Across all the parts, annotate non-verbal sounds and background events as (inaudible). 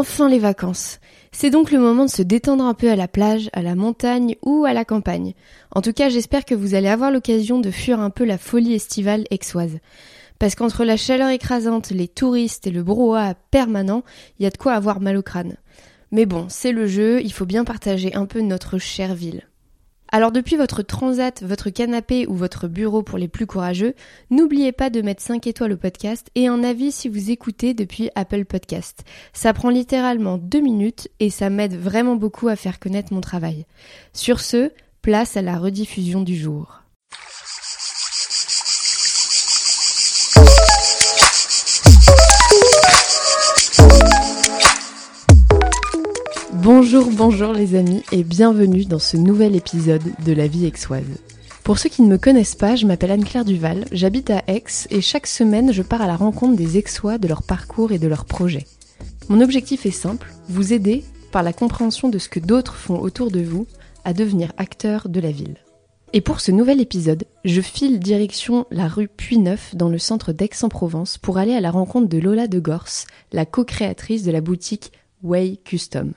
Enfin les vacances. C'est donc le moment de se détendre un peu à la plage, à la montagne ou à la campagne. En tout cas, j'espère que vous allez avoir l'occasion de fuir un peu la folie estivale aixoise. Parce qu'entre la chaleur écrasante, les touristes et le brouhaha permanent, il y a de quoi avoir mal au crâne. Mais bon, c'est le jeu, il faut bien partager un peu notre chère ville. Alors depuis votre transat, votre canapé ou votre bureau pour les plus courageux, n'oubliez pas de mettre 5 étoiles au podcast et un avis si vous écoutez depuis Apple Podcast. Ça prend littéralement 2 minutes et ça m'aide vraiment beaucoup à faire connaître mon travail. Sur ce, place à la rediffusion du jour. Bonjour, bonjour les amis et bienvenue dans ce nouvel épisode de La vie aixoise. Pour ceux qui ne me connaissent pas, je m'appelle Anne-Claire Duval, j'habite à Aix et chaque semaine je pars à la rencontre des aixois, de leur parcours et de leurs projets. Mon objectif est simple, vous aider, par la compréhension de ce que d'autres font autour de vous, à devenir acteur de la ville. Et pour ce nouvel épisode, je file direction la rue Puy-Neuf dans le centre d'Aix-en-Provence pour aller à la rencontre de Lola de Gorse, la co-créatrice de la boutique Way Custom.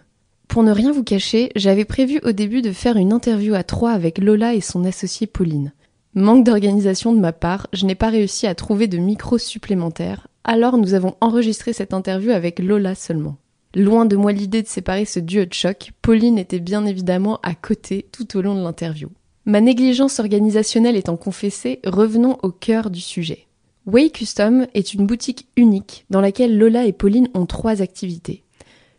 Pour ne rien vous cacher, j'avais prévu au début de faire une interview à trois avec Lola et son associée Pauline. Manque d'organisation de ma part, je n'ai pas réussi à trouver de micro supplémentaires, alors nous avons enregistré cette interview avec Lola seulement. Loin de moi l'idée de séparer ce duo de choc, Pauline était bien évidemment à côté tout au long de l'interview. Ma négligence organisationnelle étant confessée, revenons au cœur du sujet. Way Custom est une boutique unique dans laquelle Lola et Pauline ont trois activités.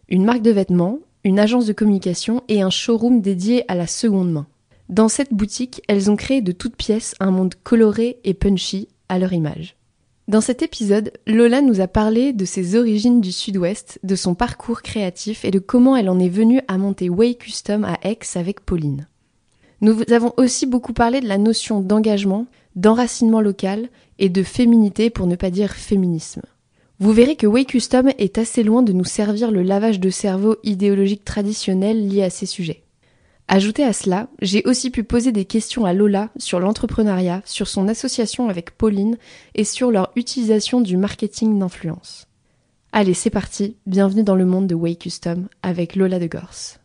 Une marque de vêtements, une agence de communication et un showroom dédié à la seconde main. Dans cette boutique, elles ont créé de toutes pièces un monde coloré et punchy à leur image. Dans cet épisode, Lola nous a parlé de ses origines du sud-ouest, de son parcours créatif et de comment elle en est venue à monter Way Custom à Aix avec Pauline. Nous avons aussi beaucoup parlé de la notion d'engagement, d'enracinement local et de féminité pour ne pas dire féminisme. Vous verrez que Way Custom est assez loin de nous servir le lavage de cerveau idéologique traditionnel lié à ces sujets. Ajouté à cela, j'ai aussi pu poser des questions à Lola sur l'entrepreneuriat, sur son association avec Pauline et sur leur utilisation du marketing d'influence. Allez, c'est parti, bienvenue dans le monde de Way Custom avec Lola de Gorse.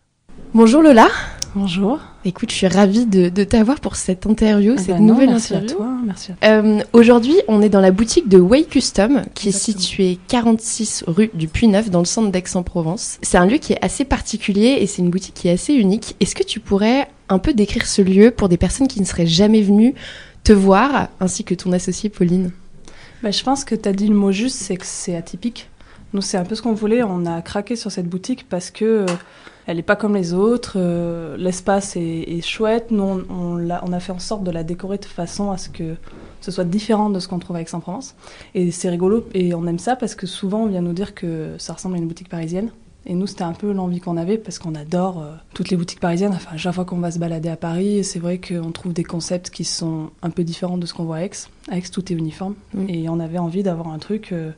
Bonjour Lola. Bonjour. Écoute, je suis ravie de, t'avoir pour cette interview, ah cette bah nouvelle merci interview. À toi, merci euh, Aujourd'hui, on est dans la boutique de Way Custom, qui est située 46 rue du Puy-Neuf, dans le centre d'Aix-en-Provence. C'est un lieu qui est assez particulier et c'est une boutique qui est assez unique. Est-ce que tu pourrais un peu décrire ce lieu pour des personnes qui ne seraient jamais venues te voir, ainsi que ton associé Pauline? Bah, Je pense que tu as dit le mot juste, c'est que c'est atypique. Nous, c'est un peu ce qu'on voulait. On a craqué sur cette boutique parce que euh, elle n'est pas comme les autres. Euh, l'espace est, chouette. Nous, on, on, a, on, a, fait en sorte de la décorer de façon à ce que ce soit différent de ce qu'on trouve avec Saint-Provence. Et c'est rigolo et on aime ça parce que souvent on vient nous dire que ça ressemble à une boutique parisienne. Et nous, c'était un peu l'envie qu'on avait parce qu'on adore euh, toutes les boutiques parisiennes. Enfin, chaque fois qu'on va se balader à Paris, c'est vrai qu'on trouve des concepts qui sont un peu différents de ce qu'on voit à Aix. À Aix, tout est uniforme. Et on avait envie d'avoir un truc euh,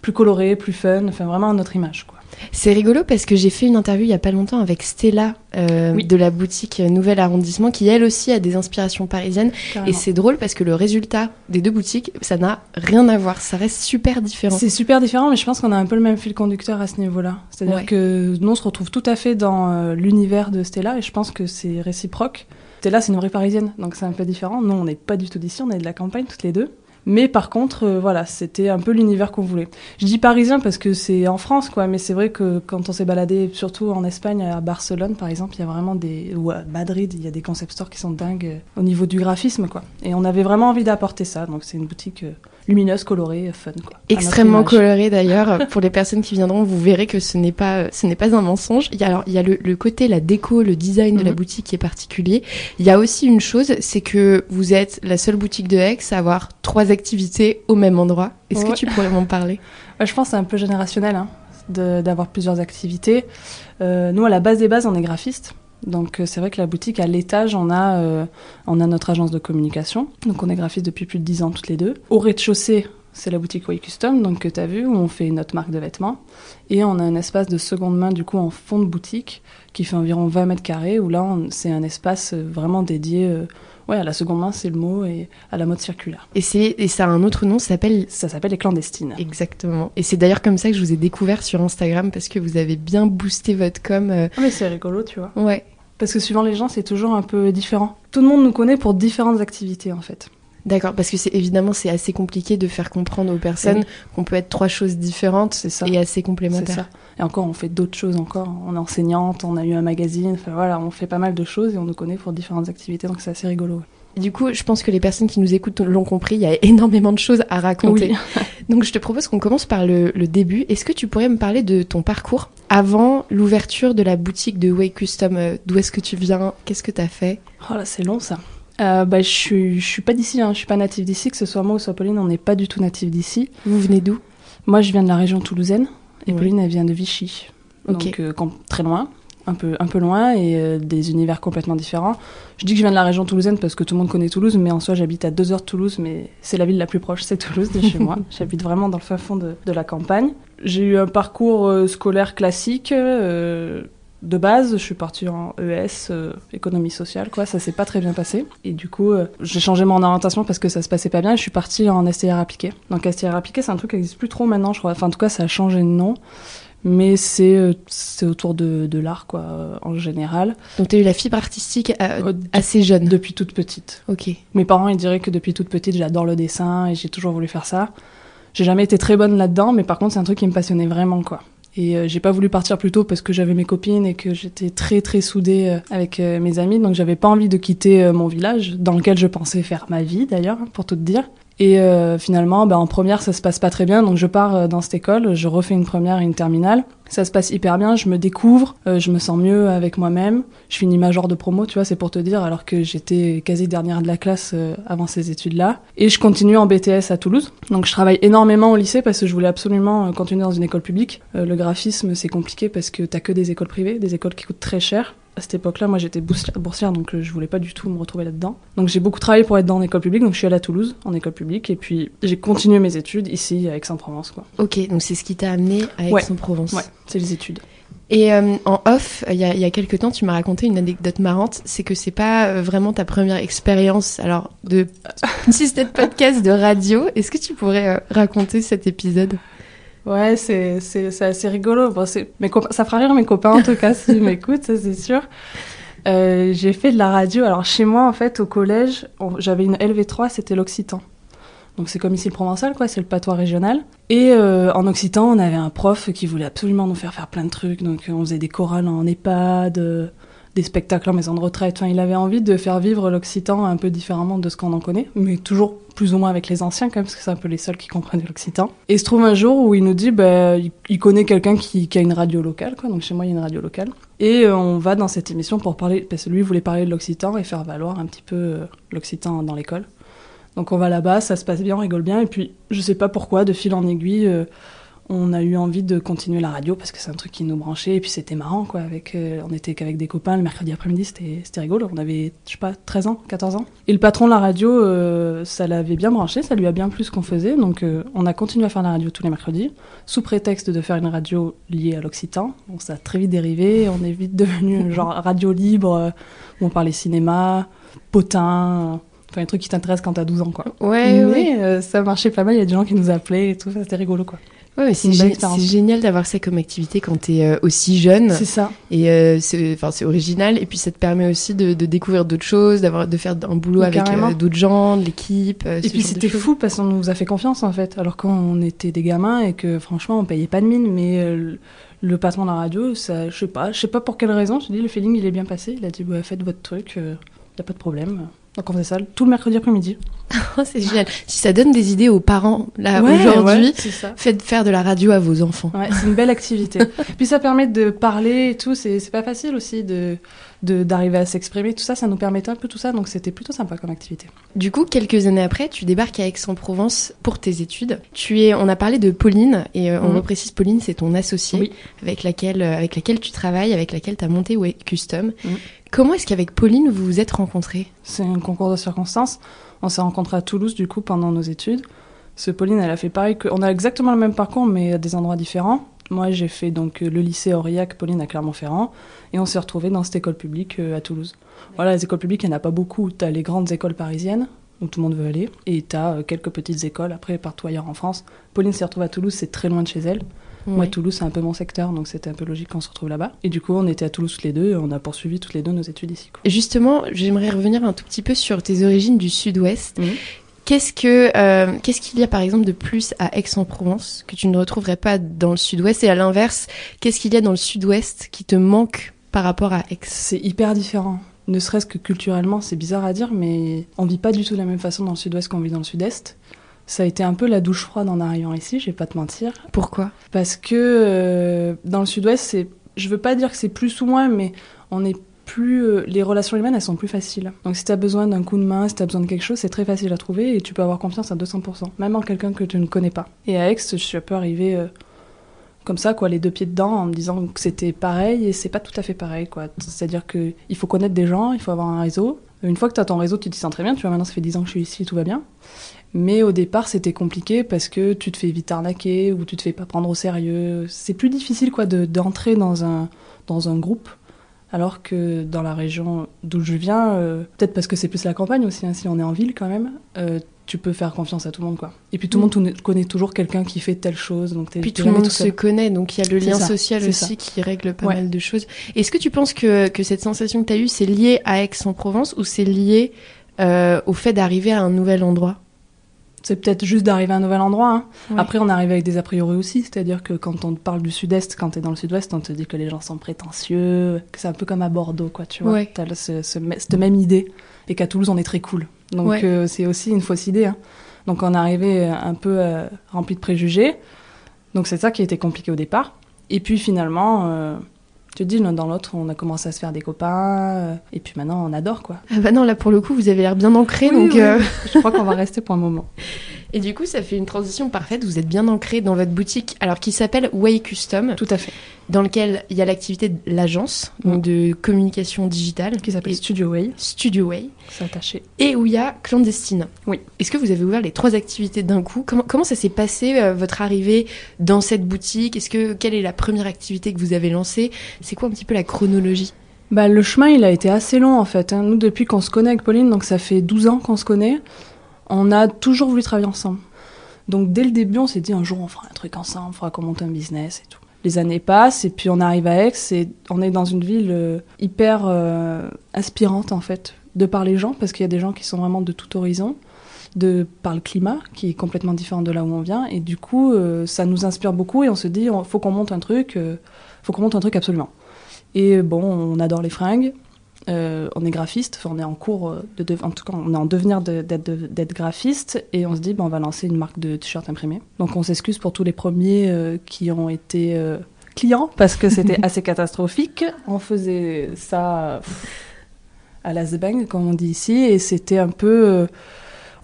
plus coloré, plus fun, enfin vraiment à notre image. Quoi. C'est rigolo parce que j'ai fait une interview il y a pas longtemps avec Stella euh, de la boutique Nouvel Arrondissement qui elle aussi a des inspirations parisiennes Carrément. et c'est drôle parce que le résultat des deux boutiques ça n'a rien à voir, ça reste super différent. C'est super différent mais je pense qu'on a un peu le même fil conducteur à ce niveau-là. C'est-à-dire Ouais. que nous on se retrouve tout à fait dans euh, l'univers de Stella et je pense que c'est réciproque. Stella c'est une vraie parisienne donc c'est un peu différent. Nous on n'est pas du tout d'ici, on est de la campagne toutes les deux. Mais par contre, euh, voilà, c'était un peu l'univers qu'on voulait. Je dis parisien parce que c'est en France, quoi, mais c'est vrai que quand on s'est baladé, surtout en Espagne, à Barcelone, par exemple, il y a vraiment des. ou à Madrid, il y a des concept stores qui sont dingues euh, au niveau du graphisme, quoi. Et on avait vraiment envie d'apporter ça, donc c'est une boutique euh, lumineuse, colorée, fun, quoi. Extrêmement image. coloré d'ailleurs. (laughs) Pour les personnes qui viendront, vous verrez que ce n'est pas, ce n'est pas un mensonge. Il y a alors, il y a le, le côté, la déco, le design de la Mhm. boutique qui est particulier. Il y a aussi une chose, c'est que vous êtes la seule boutique de Aix à avoir trois activités au même endroit. Est-ce que tu pourrais m'en parler? Ouais, (laughs) je pense que c'est un peu générationnel hein, de- d'avoir plusieurs activités. Euh, nous, à la base des bases, on est graphiste. Donc euh, c'est vrai que la boutique, à l'étage, on, a, euh, on a notre agence de communication. Donc on est graphiste depuis plus de 10 ans toutes les deux. Au rez-de-chaussée, c'est la boutique Way Custom, donc que tu as vu, où on fait notre marque de vêtements. Et on a un espace de seconde main, du coup, en fond de boutique, qui fait environ 20 mètres carrés, où là, c'est un espace euh, vraiment dédié euh, ouais, à la seconde main, c'est le mot, et à la mode circulaire. Et, c'est, et ça a un autre nom, ça s'appelle Ça s'appelle les clandestines. Exactement. Et c'est d'ailleurs comme ça que je vous ai découvert sur Instagram parce que vous avez bien boosté votre com. euh, Ah, mais c'est rigolo, tu vois. Ouais. Parce que suivant les gens, c'est toujours un peu différent. Tout le monde nous connaît pour différentes activités, en fait. D'accord, parce que c'est évidemment c'est assez compliqué de faire comprendre aux personnes Oui. qu'on peut être trois choses différentes C'est ça. et assez complémentaires. ça. Et encore, on fait d'autres choses encore. On est enseignante, on a eu un magazine. Enfin voilà, on fait pas mal de choses et on nous connaît pour différentes activités, donc c'est assez rigolo. Du coup, je pense que les personnes qui nous écoutent l'ont compris, il y a énormément de choses à raconter. Oui. (laughs) Donc je te propose qu'on commence par le, le début. Est-ce que tu pourrais me parler de ton parcours avant l'ouverture de la boutique de Way Custom? Euh, D'où est-ce que tu viens? Qu'est-ce que tu as fait? Oh là, c'est long ça. Euh, bah, je suis, je suis pas d'ici, hein. je suis pas native d'ici, que ce soit moi ou soit Pauline, on n'est pas du tout native d'ici. Vous venez d'où? Moi, je viens de la région toulousaine et. Pauline, elle vient de Vichy. Ok. Donc, euh, très loin, un peu, un peu loin et euh, des univers complètement différents. Je dis que je viens de la région toulousaine parce que tout le monde connaît Toulouse, mais en soi, j'habite à deux heures de Toulouse, mais c'est la ville la plus proche, c'est Toulouse de chez moi. (laughs) J'habite vraiment dans le fin fond de, de la campagne. J'ai eu un parcours euh, scolaire classique. euh, de base, je suis partie en ES, euh, économie sociale, quoi. Ça s'est pas très bien passé. Et du coup, euh, j'ai changé mon orientation parce que ça se passait pas bien et je suis partie en STR appliqué. Donc STR appliqué, c'est un truc qui existe plus trop maintenant, je crois. Enfin, en tout cas, ça a changé de nom. Mais c'est euh, c'est autour de, de l'art, quoi, euh, en général. Donc tu as eu la fibre artistique euh, Euh, assez jeune. Depuis toute petite. Ok. Mes parents, ils diraient que depuis toute petite, j'adore le dessin et j'ai toujours voulu faire ça. J'ai jamais été très bonne là-dedans, mais par contre, c'est un truc qui me passionnait vraiment, quoi. Et euh, j'ai pas voulu partir plus tôt parce que j'avais mes copines et que j'étais très très soudée euh, avec euh, mes amis, donc j'avais pas envie de quitter mon village, dans lequel je pensais faire ma vie d'ailleurs, pour tout te dire. Et euh, finalement, ben, en première, ça se passe pas très bien, donc je pars euh, dans cette école, je refais une première et une terminale. Ça se passe hyper bien, je me découvre, euh, je me sens mieux avec moi-même. Je finis major de promo, tu vois, c'est pour te dire, alors que j'étais quasi dernière de la classe euh, avant ces études-là. Et je continue en BTS à Toulouse. Donc je travaille énormément au lycée parce que je voulais absolument euh, continuer dans une école publique. Euh, le graphisme, c'est compliqué parce que t'as que des écoles privées, des écoles qui coûtent très cher. À cette époque-là, moi j'étais boursière, donc je voulais pas du tout me retrouver là-dedans. Donc j'ai beaucoup travaillé pour être dans l'école publique, donc je suis allée à Toulouse en école publique et puis j'ai continué mes études ici à Aix-en-Provence, quoi. Ok, donc c'est ce qui t'a amené à Ouais. Aix-en-Provence. Ouais, c'est les études. Et euh, en off, il y, a, y a quelques temps, tu m'as raconté une anecdote marrante. C'est que c'est pas euh, vraiment ta première expérience, alors de (laughs) si c'était de podcast de radio. Est-ce que tu pourrais euh, raconter cet épisode? Ouais, c'est c'est c'est assez rigolo. Bon, mes ça fera rire mes copains en tout cas s'ils (laughs) m'écoutent, ça c'est sûr. Euh, j'ai fait de la radio. Alors chez moi en fait au collège, j'avais une LV3, c'était l'occitan. Donc c'est comme ici le provençal quoi, c'est le patois régional. Et euh, en occitan, on avait un prof qui voulait absolument nous faire faire plein de trucs. Donc euh, on faisait des chorales en EHPAD, euh, des spectacles en maison de retraite. Enfin, il avait envie de faire vivre l'occitan un peu différemment de ce qu'on en connaît, mais toujours plus ou moins avec les anciens parce que c'est un peu les seuls qui comprenaient l'occitan. Et se trouve un jour où il nous dit, bah, il, connaît quelqu'un qui, qui a une radio locale, quoi. Donc chez moi, il y a une radio locale. Et on va dans cette émission pour parler, parce que lui voulait parler de l'occitan et faire valoir un petit peu l'occitan dans l'école. Donc on va là-bas, ça se passe bien, on rigole bien, et puis je sais pas pourquoi, de fil en aiguille, euh, on a eu envie de continuer la radio parce que c'est un truc qui nous branchait, et puis c'était marrant quoi. Avec, euh, on était qu'avec des copains le mercredi après-midi, c'était rigolo. On avait, je sais pas, 13 ans, 14 ans. Et le patron de la radio, euh, ça l'avait bien branché, ça lui a bien plu ce qu'on faisait, donc on a continué à faire la radio tous les mercredis, sous prétexte de faire une radio liée à l'Occitan. Bon, ça a très vite dérivé, on est vite devenu genre radio libre, où on parlait cinéma, potin. Enfin, un truc qui t'intéresse quand t'as 12 ans, quoi. Ouais, mais ouais. euh, ça marchait pas mal, il y a des gens qui nous appelaient et tout, ça c'était rigolo, quoi. Ouais, c'est gé- génial d'avoir ça comme activité quand t'es euh, aussi jeune. C'est ça. Et euh, c'est original. Et puis ça te permet aussi de, de découvrir d'autres choses, d'avoir de faire un boulot avec euh, d'autres gens, de l'équipe. Et puis c'était fou parce qu'on nous a fait confiance en fait, alors qu'on était des gamins et que franchement on payait pas de mine, mais le- patron de la radio, ça, je sais pas, je sais pas pour quelle raison, je dis le feeling il est bien passé, il a dit bah, faites votre truc, y a pas de problème. Donc on faisait ça tout le mercredi après-midi. (laughs) C'est génial. Si ça donne des idées aux parents là Ouais, aujourd'hui, ouais, faites faire de la radio à vos enfants. Ouais, c'est une belle activité. (laughs) Puis ça permet de parler et tout, c'est pas facile aussi de d'arriver à s'exprimer, tout ça, ça nous permettait un peu tout ça, donc c'était plutôt sympa comme activité. Du coup, quelques années après, tu débarques à Aix-en-Provence pour tes études. Tu es, on a parlé de Pauline et euh, on Mhm. reprécise Pauline, c'est ton associée Oui. avec laquelle euh, avec laquelle tu travailles, avec laquelle tu as monté Custom. Mhm. Comment est-ce qu'avec Pauline vous vous êtes rencontrés? C'est un concours de circonstances. On s'est rencontrés à Toulouse, du coup, pendant nos études. Ce Pauline, elle a fait pareil. On a exactement le même parcours, mais à des endroits différents. Moi, j'ai fait donc le lycée Aurillac, Pauline à Clermont-Ferrand, et on s'est retrouvés dans cette école publique à Toulouse. Voilà, les écoles publiques, il n'y en a pas beaucoup. Tu as les grandes écoles parisiennes, où tout le monde veut aller, et tu as quelques petites écoles après partout ailleurs en France. Pauline s'est retrouvée à Toulouse, c'est très loin de chez elle. Moi, Toulouse, c'est un peu mon secteur, donc c'était un peu logique qu'on se retrouve là-bas. Et du coup, on était à Toulouse toutes les deux, et on a poursuivi toutes les deux nos études ici. Quoi. Justement, j'aimerais revenir un tout petit peu sur tes origines du sud-ouest. Mhm. Qu'est-ce que euh, qu'est-ce qu'il y a par exemple de plus à Aix-en-Provence que tu ne retrouverais pas dans le sud-ouest? Et à l'inverse, qu'est-ce qu'il y a dans le sud-ouest qui te manque par rapport à Aix? C'est hyper différent. Ne serait-ce que culturellement, c'est bizarre à dire, mais on vit pas du tout de la même façon dans le sud-ouest qu'on vit dans le sud-est. Ça a été un peu la douche froide en arrivant ici, je vais pas te mentir. Pourquoi? Parce que euh, dans le sud-ouest, c'est, je veux pas dire que c'est plus ou moins, mais on est plus, euh, les relations humaines, elles sont plus faciles. Donc si tu as besoin d'un coup de main, si tu as besoin de quelque chose, c'est très facile à trouver et tu peux avoir confiance à 200%, même en quelqu'un que tu ne connais pas. Et à Aix, je suis un peu arrivée euh, comme ça, quoi, les deux pieds dedans, en me disant que c'était pareil et c'est pas tout à fait pareil, quoi. C'est-à-dire qu'il faut connaître des gens, il faut avoir un réseau. Une fois que tu as ton réseau, tu te sens très bien. Tu vois, maintenant, ça fait 10 ans que je suis ici, tout va bien. Mais au départ, c'était compliqué parce que tu te fais vite arnaquer ou tu te fais pas prendre au sérieux. C'est plus difficile quoi d'entrer dans un dans un groupe. Alors que dans la région d'où je viens, euh, peut-être parce que c'est plus la campagne aussi, hein, si on est en ville quand même, euh, tu peux faire confiance à tout le monde quoi. Et puis tout le monde connaît toujours quelqu'un qui fait telle chose, donc puis tout le monde se connaît, donc il y a le lien social aussi qui règle pas mal de choses. Est-ce que tu penses que, que cette sensation que tu as eue, c'est lié à Aix-en-Provence ou c'est lié euh, au fait d'arriver à un nouvel endroit? C'est peut-être juste d'arriver à un nouvel endroit. Hein. Après, on arrive avec des a priori aussi, c'est-à-dire que quand on parle du sud-est, quand tu es dans le sud-ouest, on te dit que les gens sont prétentieux, que c'est un peu comme à Bordeaux, quoi, tu vois. Ouais. T'as ce, cette même idée, et qu'à Toulouse, on est très cool. Donc euh, c'est aussi une fausse idée. Hein. Donc on est arrivé un peu euh, rempli de préjugés. Donc c'est ça qui a été compliqué au départ. Et puis finalement, euh, tu te dis, l'un dans l'autre, on a commencé à se faire des copains, et puis maintenant on adore quoi. Ah bah non, là pour le coup, vous avez l'air bien ancré, donc. Je crois qu'on va rester pour un moment. (laughs) Et du coup, ça fait une transition parfaite. Vous êtes bien ancré dans votre boutique, alors qui s'appelle Way Custom. Tout à fait. Dans lequel il y a l'activité de l'agence, donc de communication digitale. Qui s'appelle Studio Way. Studio Way. C'est attaché. Et où il y a Clandestine. Oui. Est-ce que vous avez ouvert les trois activités d'un coup? Comment, comment ça s'est passé, euh, votre arrivée dans cette boutique? Est-ce que Quelle est la première activité que vous avez lancée? C'est quoi un petit peu la chronologie? Bah, le chemin, il a été assez long en fait. Hein. Nous, depuis qu'on se connaît avec Pauline, donc ça fait 12 ans qu'on se connaît, on a toujours voulu travailler ensemble. Donc dès le début, on s'est dit un jour on fera un truc ensemble, on fera qu'on monte un business et tout. Les années passent et puis on arrive à Aix et on est dans une ville euh, hyper euh, inspirante en fait, de par les gens, parce qu'il y a des gens qui sont vraiment de tout horizon, de par le climat qui est complètement différent de là où on vient et du coup euh, ça nous inspire beaucoup et on se dit faut qu'on monte un truc, faut qu'on monte un truc absolument. Et bon, on adore les fringues, euh, on est graphiste, on est en cours euh, de, en tout cas on est en devenir d'être graphiste et on se dit ben, on va lancer une marque de t-shirts imprimés. Donc on s'excuse pour tous les premiers euh, qui ont été clients parce que c'était (laughs) assez catastrophique. On faisait ça à la zebang comme on dit ici et c'était un peu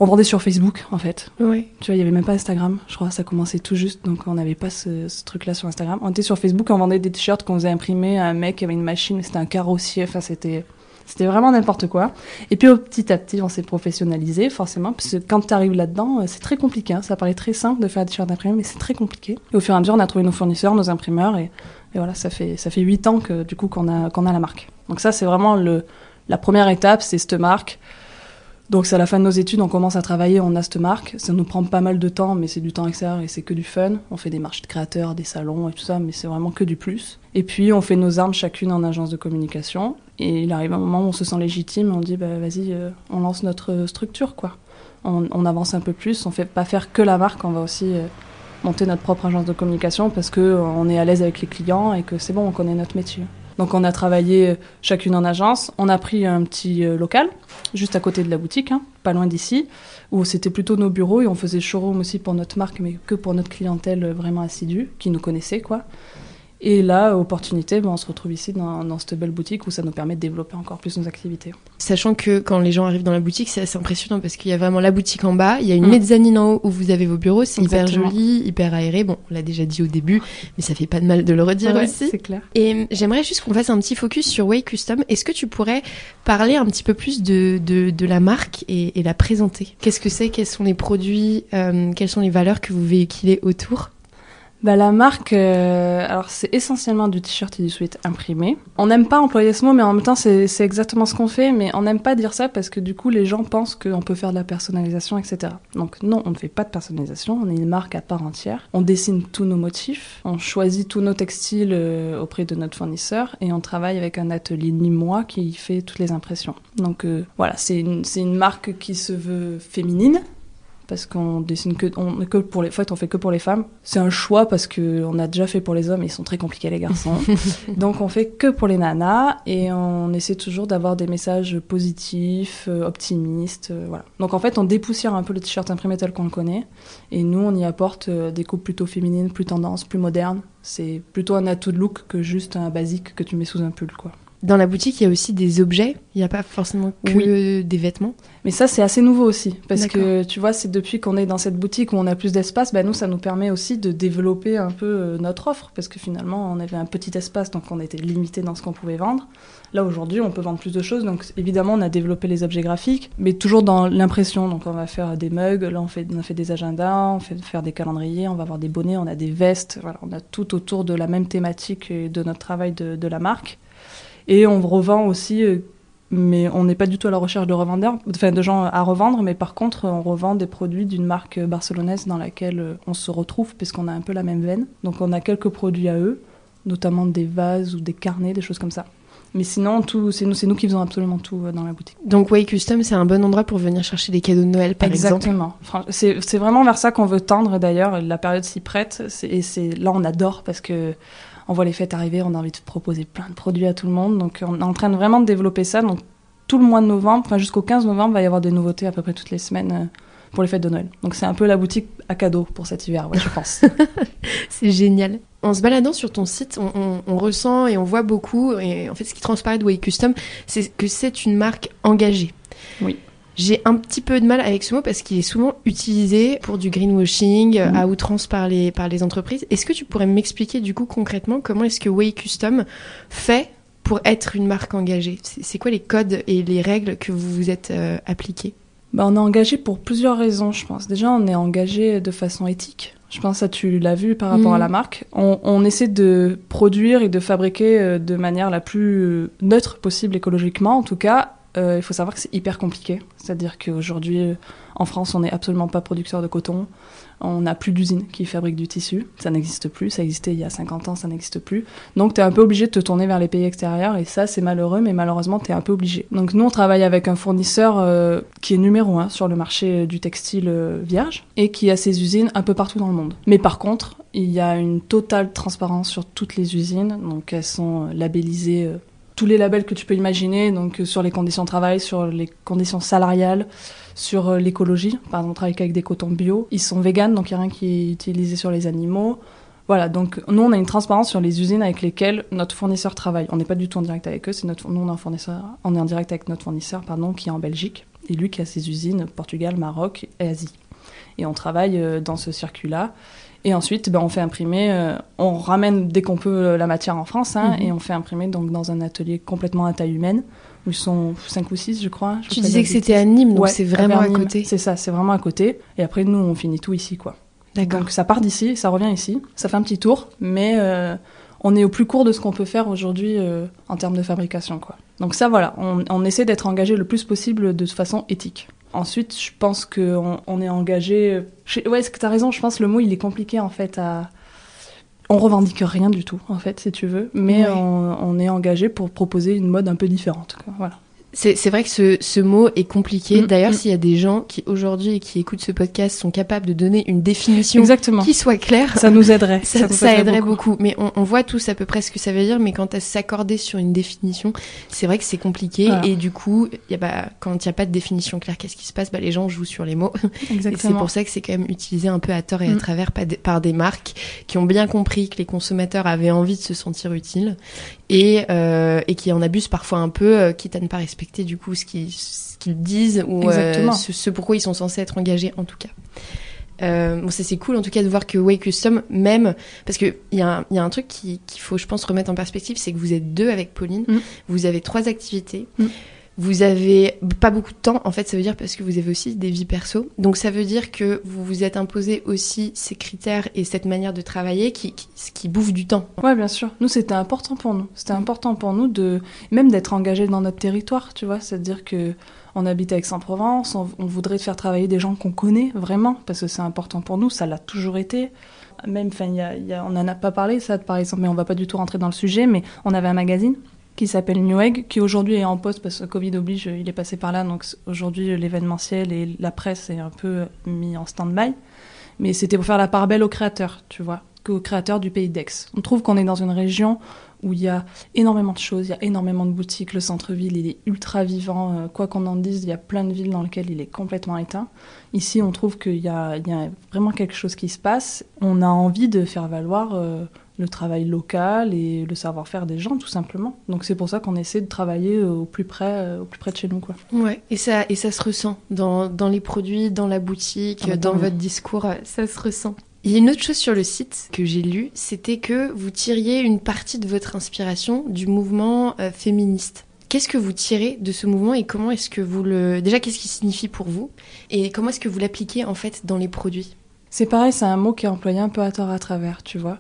on vendait sur Facebook en fait. Oui. Tu vois, il y avait même pas Instagram, je crois, ça commençait tout juste, donc on n'avait pas ce, truc-là sur Instagram. On était sur Facebook, on vendait des t-shirts qu'on faisait imprimer à un mec qui avait une machine, c'était un carrossier, enfin c'était c'était vraiment n'importe quoi. Et puis petit à petit, on s'est professionnalisé, forcément, parce que quand tu arrives là-dedans, euh, c'est très compliqué. Hein. Ça paraît très simple de faire des t-shirts imprimés, mais c'est très compliqué. Et au fur et à mesure, on a trouvé nos fournisseurs, nos imprimeurs, et, voilà, ça fait ça fait huit ans que du coup qu'on a qu'on a la marque. Donc ça, c'est vraiment le la première étape, c'est cette marque. Donc c'est à la fin de nos études, on commence à travailler, on a marque. Ça nous prend pas mal de temps, mais c'est du temps extérieur et c'est que du fun. On fait des marchés de créateurs, des salons et tout ça, mais c'est vraiment que du plus. Et puis on fait nos armes chacune en agence de communication. Et il arrive un moment où on se sent légitime, on dit bah vas-y, euh, on lance notre structure quoi. On, avance un peu plus, on fait pas faire que la marque, on va aussi euh, monter notre propre agence de communication parce que euh, on est à l'aise avec les clients et que c'est bon, on connaît notre métier. Donc on a travaillé chacune en agence. On a pris un petit euh, local, juste à côté de la boutique, hein, pas loin d'ici, où c'était plutôt nos bureaux et on faisait showroom aussi pour notre marque, mais que pour notre clientèle vraiment assidue, qui nous connaissait quoi. Et là, opportunité, ben, on se retrouve ici dans, dans, cette belle boutique où ça nous permet de développer encore plus nos activités. Sachant que quand les gens arrivent dans la boutique, c'est assez impressionnant parce qu'il y a vraiment la boutique en bas, il y a une mm. mezzanine en haut où vous avez vos bureaux, c'est hyper joli, hyper aéré. Bon, on l'a déjà dit au début, mais ça fait pas de mal de le redire aussi. C'est clair. Et j'aimerais juste qu'on fasse un petit focus sur Way Custom. Est-ce que tu pourrais parler un petit peu plus de, de, de la marque et, et la présenter? Qu'est-ce que c'est? Quels sont les produits? Euh, Quelles sont les valeurs que vous véhiculez autour? Bah, la marque, euh, alors c'est essentiellement du t-shirt et du sweat imprimé. On n'aime pas employer ce mot, mais en même temps c'est exactement ce qu'on fait, mais on n'aime pas dire ça parce que du coup les gens pensent qu'on peut faire de la personnalisation, etc. Donc non, on ne fait pas de personnalisation, on est une marque à part entière. On dessine tous nos motifs, on choisit tous nos textiles euh, auprès de notre fournisseur et on travaille avec un atelier nîmois qui fait toutes les impressions. Donc euh, voilà, c'est une, une marque qui se veut féminine, parce qu'on dessine que, on, que pour les, en fait, on fait que pour les femmes. C'est un choix parce que on a déjà fait pour les hommes et ils sont très compliqués les garçons. (laughs) Donc on fait que pour les nanas et on essaie toujours d'avoir des messages positifs, euh, optimistes, euh, voilà. Donc en fait, on dépoussière un peu le t-shirt imprimé tel qu'on le connaît et nous on y apporte euh, des coupes plutôt féminines, plus tendances, plus modernes. C'est plutôt un atout de look que juste un basique que tu mets sous un pull quoi. Dans la boutique, il y a aussi des objets. Il n'y a pas forcément que des vêtements. Mais ça, c'est assez nouveau aussi. Parce que, tu vois, c'est depuis qu'on est dans cette boutique où on a plus d'espace, bah, nous, ça nous permet aussi de développer un peu euh, notre offre. Parce que finalement, on avait un petit espace, donc on était limité dans ce qu'on pouvait vendre. Là, aujourd'hui, on peut vendre plus de choses. Donc, évidemment, on a développé les objets graphiques, mais toujours dans l'impression. Donc, on va faire des mugs. Là, on, fait, on a fait des agendas, on fait faire des calendriers, on va avoir des bonnets, on a des vestes. Voilà, on a tout autour de la même thématique et de notre travail de, de la marque. Et on revend aussi, euh, mais on n'est pas du tout à la recherche de revendeurs, enfin de gens à revendre, mais par contre, on revend des produits d'une marque barcelonaise dans laquelle euh, on se retrouve, puisqu'on a un peu la même veine. Donc on a quelques produits à eux, notamment des vases ou des carnets, des choses comme ça. Mais sinon, tout, c'est nous, c'est nous qui faisons absolument tout euh, dans la boutique. Donc Way Custom, c'est un bon endroit pour venir chercher des cadeaux de Noël, par Exactement. exemple. C'est, c'est vraiment vers ça qu'on veut tendre d'ailleurs. La période s'y prête. et c'est là on adore parce que on voit les fêtes arriver, on a envie de proposer plein de produits à tout le monde. Donc on est en train de vraiment de développer ça. Donc tout le mois de novembre, enfin jusqu'au 15 novembre, il va y avoir des nouveautés à peu près toutes les semaines euh, pour les fêtes de Noël. Donc c'est un peu la boutique à cadeau pour cet hiver, je pense. (laughs) c'est génial. En se baladant sur ton site, on, ressent et on voit beaucoup, et en fait ce qui transparaît de Way Custom, c'est que c'est une marque engagée. Oui. J'ai un petit peu de mal avec ce mot parce qu'il est souvent utilisé pour du greenwashing mhm. à outrance par les, par les entreprises. Est-ce que tu pourrais m'expliquer du coup concrètement comment est-ce que Way Custom fait pour être une marque engagée? C'est quoi les codes et les règles que vous vous êtes euh, appliqués bah, On est engagé pour plusieurs raisons, je pense. Déjà, on est engagé de façon éthique. Je pense que tu l'as vu par rapport à mhm. la marque. On, on, essaie de produire et de fabriquer euh, de manière la plus neutre possible écologiquement, en tout cas, euh, il faut savoir que c'est hyper compliqué. C'est-à-dire qu'aujourd'hui, en France, on n'est absolument pas producteur de coton. On n'a plus d'usines qui fabriquent du tissu. Ça n'existe plus. Ça existait il y a 50 ans, ça n'existe plus. Donc, tu es un peu obligé de te tourner vers les pays extérieurs. Et ça, c'est malheureux, mais malheureusement, tu es un peu obligé. Donc, nous, on travaille avec un fournisseur euh, qui est numéro un sur le marché du textile euh, vierge et qui a ses usines un peu partout dans le monde. Mais par contre, il y a une totale transparence sur toutes les usines. Donc, elles sont labellisées tous les labels que tu peux imaginer, donc euh, sur les conditions de travail, sur les conditions salariales, sur euh, l'écologie. Par exemple, on travaille avec des cotons bio. Ils sont véganes, donc il n'y a rien qui est utilisé sur les animaux. Voilà, donc nous, on a une transparence sur les usines avec lesquelles notre fournisseur travaille. On n'est pas du tout en direct avec eux, c'est notre, nous, on est, fournisseur, on est en direct avec notre fournisseur, pardon, qui est en Belgique, et lui qui a ses usines Portugal, Maroc et Asie. Et on travaille euh, dans ce circuit-là. Et ensuite, ben, on fait imprimer, euh, on ramène dès qu'on peut euh, la matière en France, hein, mhm. et on fait imprimer donc dans un atelier complètement à taille humaine, où ils sont 5 ou 6, je crois. tu disais que c'était à Nîmes, donc c'est vraiment à, côté. C'est ça, c'est vraiment à côté. Et après, nous, on finit tout ici, quoi. D'accord. Donc ça part d'ici, ça revient ici, ça fait un petit tour, mais euh, on est au plus court de ce qu'on peut faire aujourd'hui en termes de fabrication, quoi. Donc ça, voilà, on, on essaie d'être engagé le plus possible de façon éthique. Ensuite, je pense qu'on on est engagé. Ouais, est-ce que tu as raison Je pense que le mot, il est compliqué en fait à. On revendique rien du tout, en fait, si tu veux, mais on, est engagé pour proposer une mode un peu différente. Voilà. C'est vrai que ce, ce, mot est compliqué. Mm, D'ailleurs, mm. s'il y a des gens qui aujourd'hui qui écoutent ce podcast sont capables de donner une définition Exactement. qui soit claire, ça nous aiderait. (laughs) Ça, ça, nous ça aiderait beaucoup. Mais on, on, voit tous à peu près ce que ça veut dire. Mais quand à s'accorder sur une définition, c'est vrai que c'est compliqué. Voilà. Et du coup, y a, bah, quand il n'y a pas de définition claire, qu'est-ce qui se passe? Bah, Les gens jouent sur les mots. Exactement. (laughs) Et c'est pour ça que c'est quand même utilisé un peu à tort et à Mm. travers par des, par des marques qui ont bien compris que les consommateurs avaient envie de se sentir utiles et, euh, et qui en abusent parfois un peu, euh, quitte à ne pas respecter du coup ce qu'ils ce disent ou euh, ce, ce pourquoi ils sont censés être engagés en tout cas. Euh, bon, ça c'est cool en tout cas de voir que Way Custom, même, parce qu'il y, a un- y a un truc qui- qu'il faut, je pense, remettre en perspective, c'est que vous êtes deux avec Pauline, Mm. vous avez trois activités, Mm. Vous avez pas beaucoup de temps, en fait, ça veut dire parce que vous avez aussi des vies perso. Donc ça veut dire que vous vous êtes imposé aussi ces critères et cette manière de travailler qui, bouffe du temps. Ouais, bien sûr. Nous, c'était important pour nous. C'était important pour nous de même d'être engagés dans notre territoire, tu vois. C'est-à-dire que on habite à Aix-en-Provence, on, voudrait faire travailler des gens qu'on connaît vraiment, parce que c'est important pour nous. Ça l'a toujours été. Même, enfin, on en a pas parlé ça, par exemple, mais on va pas du tout rentrer dans le sujet. Mais on avait un magazine qui s'appelle New Egg, qui aujourd'hui est en poste parce que Covid oblige, il est passé par là. Donc aujourd'hui, l'événementiel et la presse est un peu mis en stand-by. Mais c'était pour faire la part belle aux créateurs, tu vois, qu'aux créateurs du pays d'Aix. On trouve qu'on est dans une région où il y a énormément de choses, il y a énormément de boutiques, le centre-ville, il est ultra vivant. euh, Quoi qu'on en dise, il y a plein de villes dans lesquelles il est complètement éteint. Ici, on trouve qu'il y a vraiment quelque chose qui se passe. On a envie de faire valoir euh, le travail local et le savoir-faire des gens, tout simplement. Donc c'est pour ça qu'on essaie de travailler euh, au plus près, euh, au plus près de chez nous, quoi. Ouais, et ça, et ça se ressent dans, dans les produits, dans la boutique, Ah dans votre discours, euh, ça se ressent. Il y a une autre chose sur le site que j'ai lu, c'était que vous tiriez une partie de votre inspiration du mouvement euh, féministe. Qu'est-ce que vous tirez de ce mouvement et comment est-ce que vous le... Déjà, qu'est-ce qu'il signifie pour vous Et comment est-ce que vous l'appliquez en fait dans les produits? C'est pareil, c'est un mot qui est employé un peu à tort à travers, tu vois.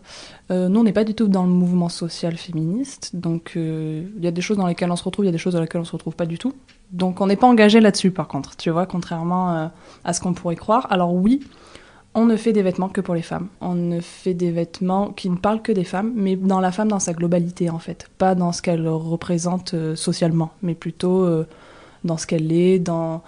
Euh, nous, on n'est pas du tout dans le mouvement social féministe, donc euh, il y a des choses dans lesquelles on se retrouve, il y a des choses dans lesquelles on se retrouve pas du tout. Donc on n'est pas engagé là-dessus, par contre, tu vois, contrairement euh, à ce qu'on pourrait croire. Alors oui, on ne fait des vêtements que pour les femmes. On ne fait des vêtements qui ne parlent que des femmes, mais dans la femme dans sa globalité, en fait. Pas dans ce qu'elle représente socialement, mais plutôt dans ce qu'elle est, dans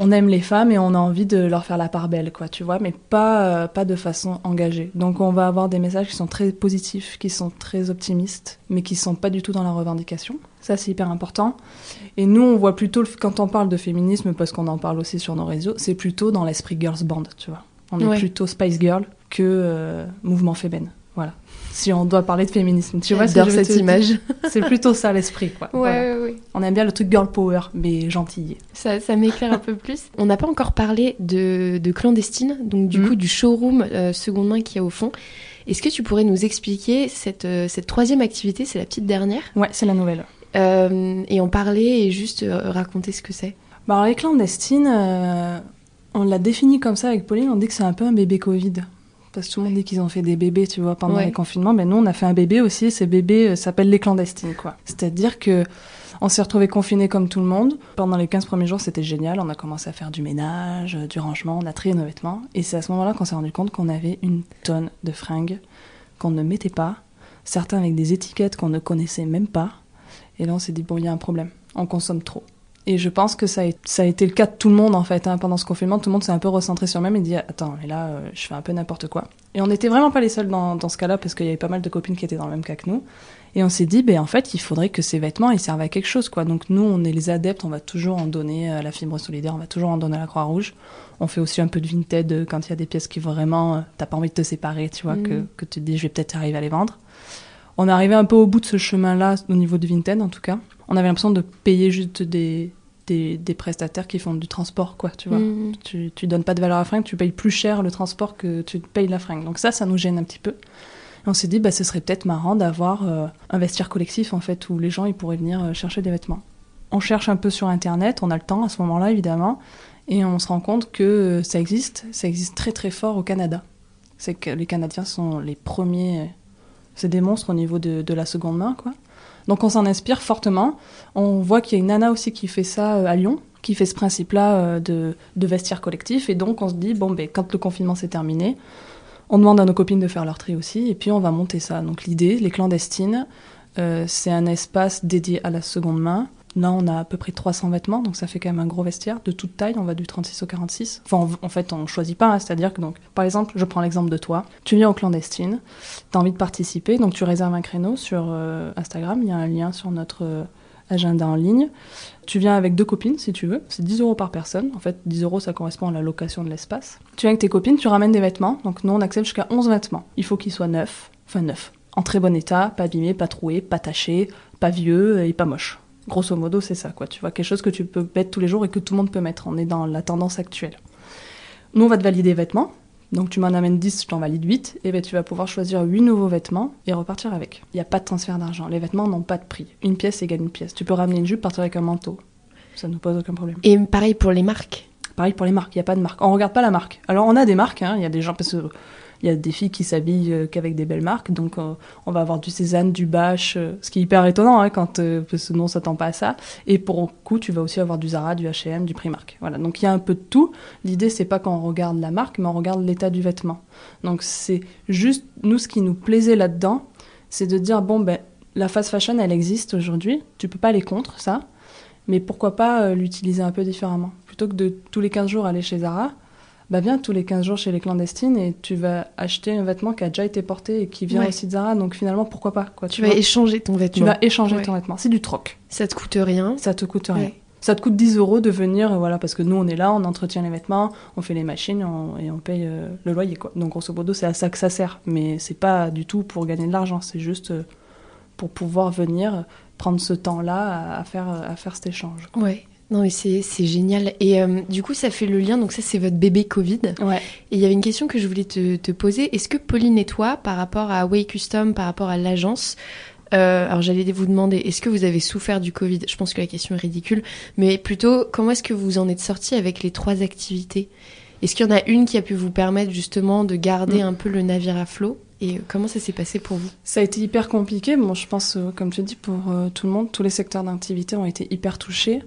on aime les femmes et on a envie de leur faire la part belle, quoi, tu vois, mais pas, euh, pas de façon engagée. Donc on va avoir des messages qui sont très positifs, qui sont très optimistes, mais qui sont pas du tout dans la revendication. Ça, c'est hyper important. Et nous, on voit plutôt, quand on parle de féminisme, parce qu'on en parle aussi sur nos réseaux, c'est plutôt dans l'esprit girls band, tu vois. On est Ouais. plutôt Spice Girl que euh, mouvement féminin. Si on doit parler de féminisme, tu vois ce que J'adore je veux cette te image. (laughs) C'est plutôt ça l'esprit, quoi. Voilà. ouais, ouais. On aime bien le truc girl power, mais gentil. Ça, ça m'éclaire un peu plus. On n'a pas encore parlé de, de clandestine, donc du Mhm. coup du showroom euh, seconde main qu'il y a au fond. Est-ce que tu pourrais nous expliquer cette, euh, cette troisième activité, c'est la petite dernière, Ouais, c'est la nouvelle. euh, et en parler et juste euh, raconter ce que c'est Bah alors, les clandestines, on l'a défini comme ça avec Pauline, on dit que c'est un peu un bébé Covid. Parce que tout le monde dit qu'ils ont fait des bébés, tu vois, pendant Ouais. les confinements. Mais nous, on a fait un bébé aussi, ces bébés euh, s'appellent les clandestines, quoi. C'est-à-dire que on s'est retrouvés confinés comme tout le monde. Pendant les 15 premiers jours, c'était génial. On a commencé à faire du ménage, euh, du rangement, on a trié nos vêtements. Et c'est à ce moment-là qu'on s'est rendu compte qu'on avait une tonne de fringues qu'on ne mettait pas. Certains avec des étiquettes qu'on ne connaissait même pas. Et là, on s'est dit, bon, il y a un problème. On consomme trop. Et je pense que ça a, ça a été le cas de tout le monde en fait. hein. Pendant ce confinement, tout le monde s'est un peu recentré sur même et dit Attends, mais là, euh, je fais un peu n'importe quoi. Et on n'était vraiment pas les seuls dans, dans ce cas-là parce qu'il y avait pas mal de copines qui étaient dans le même cas que nous. Et on s'est dit Ben en fait, il faudrait que ces vêtements ils servent à quelque chose quoi. Donc nous, on est les adeptes, on va toujours en donner à la fibre solidaire, on va toujours en donner à la Croix-Rouge. On fait aussi un peu de Vinted euh, quand il y a des pièces qui vraiment, euh, t'as pas envie de te séparer, tu vois, que, que tu te dis Je vais peut-être arriver à les vendre. On est arrivé un peu au bout de ce chemin-là, au niveau de Vinted en tout cas. On avait l'impression de payer juste des, des, des prestataires qui font du transport, quoi, tu vois. Mhm. Tu, tu donnes pas de valeur à la fringue, tu payes plus cher le transport que tu payes la fringue. Donc ça, ça nous gêne un petit peu. Et on s'est dit, bah, ce serait peut-être marrant d'avoir euh, un vestiaire collectif, en fait, où les gens ils pourraient venir euh, chercher des vêtements. On cherche un peu sur Internet, on a le temps à ce moment-là, évidemment, et on se rend compte que euh, ça existe, ça existe très très fort au Canada. C'est que les Canadiens sont les premiers, c'est des monstres au niveau de, de la seconde main, quoi. Donc on s'en inspire fortement. On voit qu'il y a une nana aussi qui fait ça euh, à Lyon, qui fait ce principe-là euh, de, vestiaire collectif. Et donc on se dit, bon, ben, quand le confinement s'est terminé, on demande à nos copines de faire leur tri aussi, et puis on va monter ça. Donc l'idée, les clandestines, euh, c'est un espace dédié à la seconde main, Là, on a à peu près 300 vêtements, donc ça fait quand même un gros vestiaire de toute taille. On va du 36 au 46. Enfin, en fait, on choisit pas. Hein, c'est-à-dire que, donc, par exemple, je prends l'exemple de toi. Tu viens au clandestine, tu as envie de participer, donc tu réserves un créneau sur euh, Instagram. Il y a un lien sur notre euh, agenda en ligne. Tu viens avec deux copines, si tu veux. C'est 10 euros par personne. En fait, 10 euros, ça correspond à la location de l'espace. Tu viens avec tes copines, tu ramènes des vêtements. Donc, nous, on accepte jusqu'à 11 vêtements. Il faut qu'ils soient neufs. Enfin, neufs. En très bon état, pas abîmés, pas troués, pas tachés, pas vieux et pas moches. Grosso modo, c'est ça, quoi. Tu vois, quelque chose que tu peux mettre tous les jours et que tout le monde peut mettre. On est dans la tendance actuelle. Nous, on va te valider les vêtements. Donc, tu m'en amènes 10, je t'en valide 8. Et ben, tu vas pouvoir choisir 8 nouveaux vêtements et repartir avec. Il n'y a pas de transfert d'argent. Les vêtements n'ont pas de prix. Une pièce égale une pièce. Tu peux ramener une jupe, partir avec un manteau. Ça ne nous pose aucun problème. Et pareil pour les marques Pareil pour les marques, il n'y a pas de marque. On regarde pas la marque. Alors, on a des marques, hein. il y a des gens, parce que il y a des filles qui s'habillent euh, qu'avec des belles marques, donc euh, on va avoir du Cézanne, du Bache, euh, ce qui est hyper étonnant hein, quand non, on s'attend pas à ça. Et pour coup, tu vas aussi avoir du Zara, du H&M, du Primark. Voilà, donc il y a un peu de tout. L'idée c'est pas qu'on regarde la marque, mais on regarde l'état du vêtement. Donc c'est juste nous ce qui nous plaisait là-dedans, c'est de dire bon ben la fast fashion elle existe aujourd'hui, tu peux pas aller contre ça, mais pourquoi pas l'utiliser un peu différemment plutôt que de tous les 15 jours aller chez Zara bah viens tous les 15 jours chez les clandestines et tu vas acheter un vêtement qui a déjà été porté et qui vient aussi de Zara. Donc finalement, pourquoi pas quoi, Tu, vas échanger ton vêtement. Tu vas échanger ton vêtement. C'est du troc. Ça te coûte rien. Ça te coûte rien. Ça te coûte 10 euros de venir, voilà, parce que nous on est là, on entretient les vêtements, on fait les machines et on paye euh, le loyer, quoi. Donc grosso modo, c'est à ça que ça sert. Mais c'est pas du tout pour gagner de l'argent, c'est juste euh, pour pouvoir venir prendre ce temps-là à, faire, à faire cet échange. Ouais. Non, mais c'est génial. Et euh, du coup, ça fait le lien. Donc, ça, c'est votre bébé Covid. Ouais. Et il y avait une question que je voulais te, te poser. Est-ce que Pauline et toi, par rapport à Way Custom, par rapport à l'agence, euh, alors j'allais vous demander, est-ce que vous avez souffert du Covid? Je pense que la question est ridicule, mais plutôt, comment est-ce que vous en êtes sorti avec les trois activités? Est-ce qu'il y en a une qui a pu vous permettre justement de garder mm. un peu le navire à flot? Et comment ça s'est passé pour vous? Ça a été hyper compliqué. Bon, je pense, euh, comme tu dis, pour tout le monde, tous les secteurs d'activité ont été hyper touchés.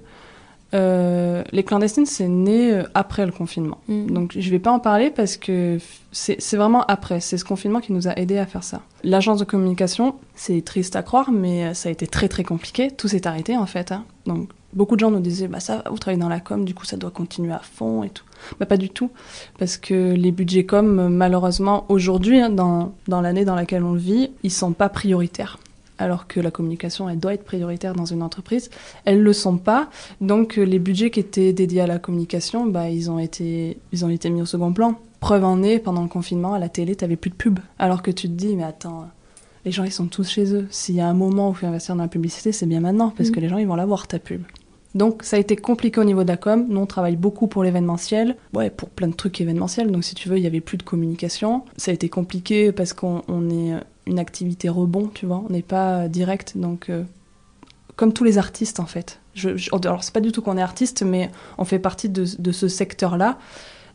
Euh, les clandestines, c'est né euh, après le confinement. Mm. Donc, je vais pas en parler parce que c'est vraiment après. C'est ce confinement qui nous a aidé à faire ça. L'agence de communication, c'est triste à croire, mais euh, ça a été très très compliqué. Tout s'est arrêté en fait. Hein. Donc, beaucoup de gens nous disaient, bah ça, vous travaillez dans la com, du coup, ça doit continuer à fond et tout. Bah, pas du tout. Parce que les budgets com, malheureusement, aujourd'hui, hein, dans, dans l'année dans laquelle on vit, ils sont pas prioritaires alors que la communication, elle doit être prioritaire dans une entreprise. Elles ne le sont pas. Donc euh, les budgets qui étaient dédiés à la communication, bah, ils, ont été, ils ont été mis au second plan. Preuve en est, pendant le confinement, à la télé, tu n'avais plus de pub. Alors que tu te dis, mais attends, les gens, ils sont tous chez eux. S'il y a un moment où il faut investir dans la publicité, c'est bien maintenant, parce mm. que les gens, ils vont la voir, ta pub. Donc ça a été compliqué au niveau de la com. Nous, on travaille beaucoup pour l'événementiel, ouais, pour plein de trucs événementiels. Donc si tu veux, il y avait plus de communication. Ça a été compliqué parce qu'on est une activité rebond, tu vois. On n'est pas direct, donc euh, comme tous les artistes en fait. Je, je, alors c'est pas du tout qu'on est artiste, mais on fait partie de, ce secteur-là.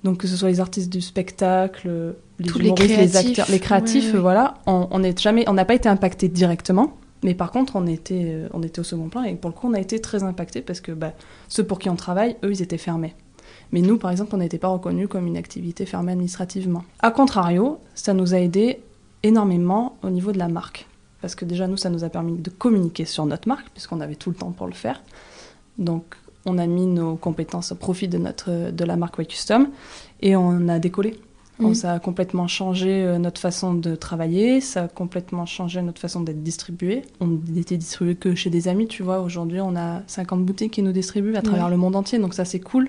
Donc que ce soit les artistes du spectacle, les Tous les, créatifs, acteurs, les créatifs, voilà, on n'a jamais, on n'a pas été impacté directement. Mais par contre, on était, euh, on était au second plan et pour le coup, on a été très impacté parce que bah, ceux pour qui on travaille, eux, ils étaient fermés. Mais nous, par exemple, on n'était pas reconnus comme une activité fermée administrativement. A contrario, ça nous a aidé énormément au niveau de la marque. Parce que déjà, nous, ça nous a permis de communiquer sur notre marque, puisqu'on avait tout le temps pour le faire. Donc, on a mis nos compétences au profit de, notre, de la marque White Custom et on a décollé. Mmh. Ça a complètement changé euh, notre façon de travailler, ça a complètement changé notre façon d'être distribué. On n'était distribué que chez des amis, tu vois. Aujourd'hui, on a 50 boutiques qui nous distribuent à travers le monde entier, donc ça, c'est cool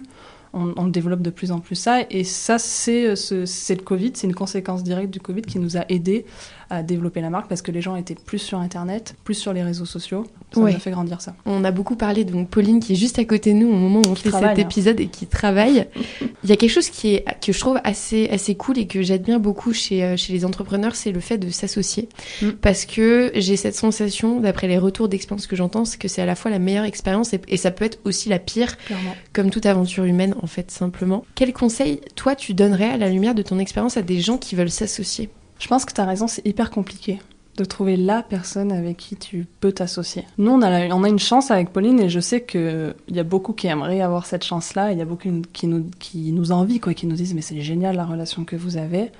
on, développe de plus en plus ça. Et ça, c'est euh, le Covid, c'est une conséquence directe du Covid qui nous a aidés à développer la marque parce que les gens étaient plus sur Internet, plus sur les réseaux sociaux. Ça nous a fait grandir ça. On a beaucoup parlé de Pauline qui est juste à côté de nous au moment où on fait cet hein. épisode et qui travaille. Il y a quelque chose qui est, que je trouve assez, assez cool et que j'aide bien beaucoup chez, euh, chez les entrepreneurs, c'est le fait de s'associer. Mm. Parce que j'ai cette sensation, d'après les retours d'expérience que j'entends, c'est que c'est à la fois la meilleure expérience et, et, ça peut être aussi la pire, Clairement. comme toute aventure humaine en fait simplement. Quel conseil, toi, tu donnerais à la lumière de ton expérience à des gens qui veulent s'associer? Je pense que tu as raison, c'est hyper compliqué de trouver la personne avec qui tu peux t'associer. Nous, on a, on a une chance avec Pauline et je sais qu'il y a beaucoup qui aimeraient avoir cette chance-là. Il y a beaucoup qui nous, qui nous envient, quoi, qui nous disent Mais c'est génial la relation que vous avez.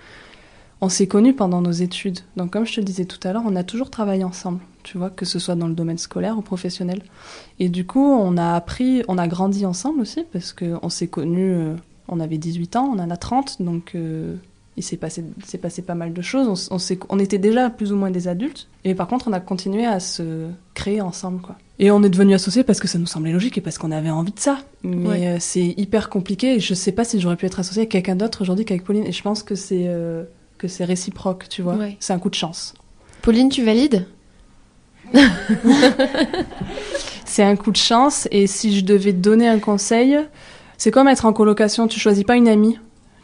on s'est connus pendant nos études. Donc, comme je te disais tout à l'heure, on a toujours travaillé ensemble, tu vois, que ce soit dans le domaine scolaire ou professionnel. Et du coup, on a appris, on a grandi ensemble aussi, parce qu'on s'est connus, euh, on avait 18 ans, on en a 30, donc euh, il s'est passé, passé pas mal de choses. On, on, on, était déjà plus ou moins des adultes, et par contre, on a continué à se créer ensemble, quoi. Et on est devenus associés parce que ça nous semblait logique et parce qu'on avait envie de ça. Mais ouais. euh, c'est hyper compliqué. Et je sais pas si j'aurais pu être associée avec quelqu'un d'autre aujourd'hui qu'avec Pauline. Et je pense que c'est euh, que c'est réciproque, tu vois. Ouais. C'est un coup de chance. Pauline, tu valides? (laughs) C'est un coup de chance. Et si je devais te donner un conseil, c'est comme être en colocation. Tu choisis pas une amie.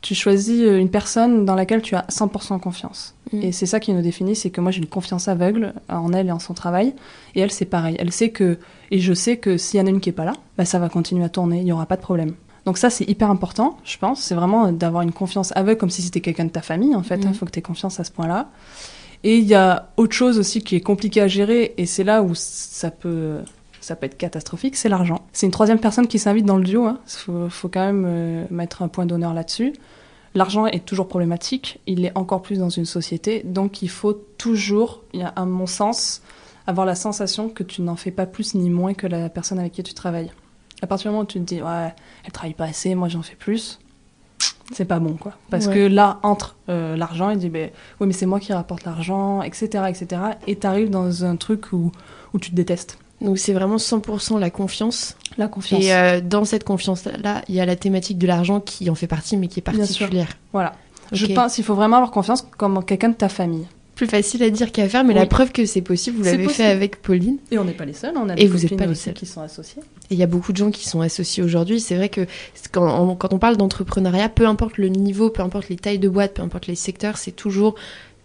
Tu choisis euh, une personne dans laquelle tu as 100% confiance. Mm. Et c'est ça qui nous définit, c'est que moi j'ai une confiance aveugle en elle et en son travail. Et elle, c'est pareil. Elle sait que, et je sais que s'il y en a une qui est pas là, bah, ça va continuer à tourner, il y aura pas de problème. Donc ça, c'est hyper important, je pense. C'est vraiment d'avoir une confiance aveugle comme si c'était quelqu'un de ta famille, en fait. Il Mm. faut que tu aies confiance à ce point-là. Et il y a autre chose aussi qui est compliqué à gérer, et c'est là où ça peut, ça peut être catastrophique, c'est l'argent. C'est une troisième personne qui s'invite dans le duo. Il faut, faut, quand même euh, mettre un point d'honneur là-dessus. L'argent est toujours problématique, il est encore plus dans une société, donc il faut toujours, à mon sens, avoir la sensation que tu n'en fais pas plus ni moins que la personne avec qui tu travailles. À partir du moment où tu te dis, ouais, elle travaille pas assez, moi j'en fais plus, c'est pas bon, quoi. Parce Ouais. que là, entre euh, l'argent, il dit, ben, oui, mais c'est moi qui rapporte l'argent, etc., etc., et t'arrives dans un truc où, où tu te détestes. Donc c'est vraiment 100% la confiance. La confiance. Et euh, dans cette confiance-là, il y a la thématique de l'argent qui en fait partie, mais qui est particulière. Voilà. Je pense qu'il faut vraiment avoir confiance comme quelqu'un de ta famille. Plus facile à dire qu'à faire, mais Oui. la preuve que c'est possible, vous l'avez fait avec Pauline. Et on n'est pas les seuls, on a Et des vous êtes pas les seuls. qui sont associées. Et il y a beaucoup de gens qui sont associés aujourd'hui. C'est vrai que quand on, quand on parle d'entrepreneuriat, peu importe le niveau, peu importe les tailles de boîte, peu importe les secteurs, c'est toujours